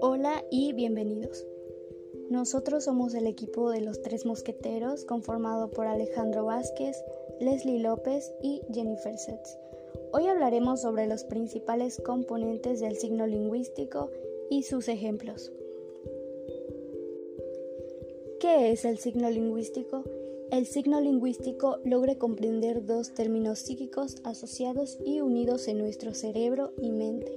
Hola y bienvenidos. Nosotros somos el equipo de los tres mosqueteros conformado por Alejandro Vázquez, Leslie López y Jennifer Setz. Hoy hablaremos sobre los principales componentes del signo lingüístico y sus ejemplos. ¿Qué es el signo lingüístico? El signo lingüístico logra comprender dos términos psíquicos asociados y unidos en nuestro cerebro y mente.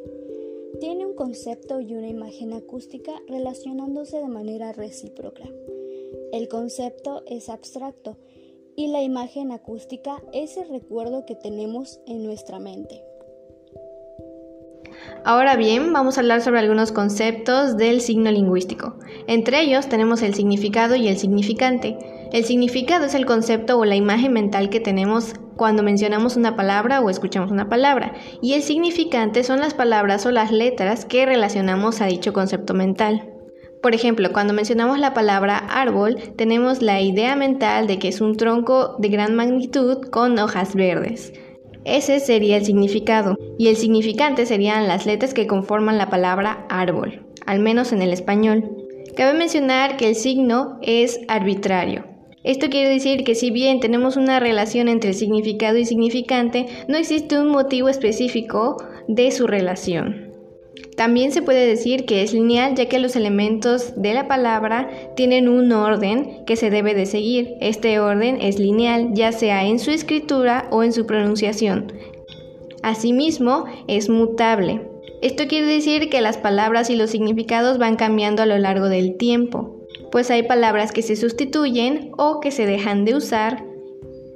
Tiene un concepto y una imagen acústica relacionándose de manera recíproca. El concepto es abstracto y la imagen acústica es el recuerdo que tenemos en nuestra mente. Ahora bien, vamos a hablar sobre algunos conceptos del signo lingüístico. Entre ellos tenemos el significado y el significante. El significado es el concepto o la imagen mental que tenemos cuando mencionamos una palabra o escuchamos una palabra, y el significante son las palabras o las letras que relacionamos a dicho concepto mental. Por ejemplo, cuando mencionamos la palabra árbol, tenemos la idea mental de que es un tronco de gran magnitud con hojas verdes. Ese sería el significado, y el significante serían las letras que conforman la palabra árbol, al menos en el español. Cabe mencionar que el signo es arbitrario. Esto quiere decir que si bien tenemos una relación entre significado y significante, no existe un motivo específico de su relación. También se puede decir que es lineal ya que los elementos de la palabra tienen un orden que se debe de seguir. Este orden es lineal ya sea en su escritura o en su pronunciación. Asimismo, es mutable. Esto quiere decir que las palabras y los significados van cambiando a lo largo del tiempo, pues hay palabras que se sustituyen o que se dejan de usar,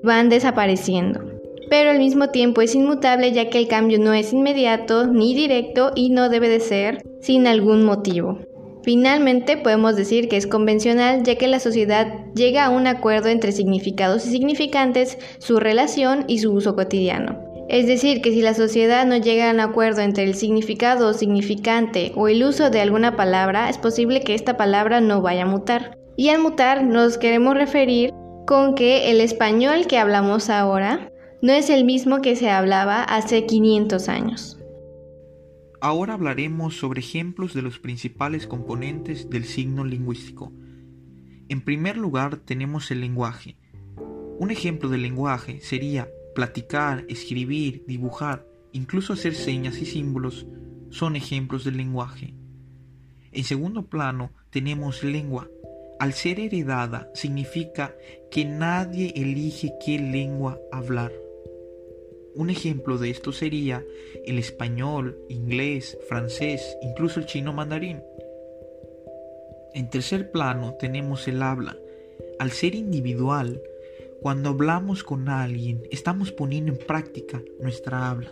van desapareciendo pero al mismo tiempo es inmutable ya que el cambio no es inmediato ni directo y no debe de ser sin algún motivo. Finalmente podemos decir que es convencional ya que la sociedad llega a un acuerdo entre significados y significantes, su relación y su uso cotidiano. Es decir, que si la sociedad no llega a un acuerdo entre el significado o significante o el uso de alguna palabra, es posible que esta palabra no vaya a mutar. Y al mutar nos queremos referir con que el español que hablamos ahora no es el mismo que se hablaba hace 500 años. Ahora hablaremos sobre ejemplos de los principales componentes del signo lingüístico. En primer lugar tenemos el lenguaje. Un ejemplo de lenguaje sería platicar, escribir, dibujar, incluso hacer señas y símbolos son ejemplos del lenguaje. En segundo plano tenemos lengua. Al ser heredada significa que nadie elige qué lengua hablar. Un ejemplo de esto sería el español, inglés, francés, incluso el chino mandarín. En tercer plano tenemos el habla. Al ser individual, cuando hablamos con alguien, estamos poniendo en práctica nuestra habla.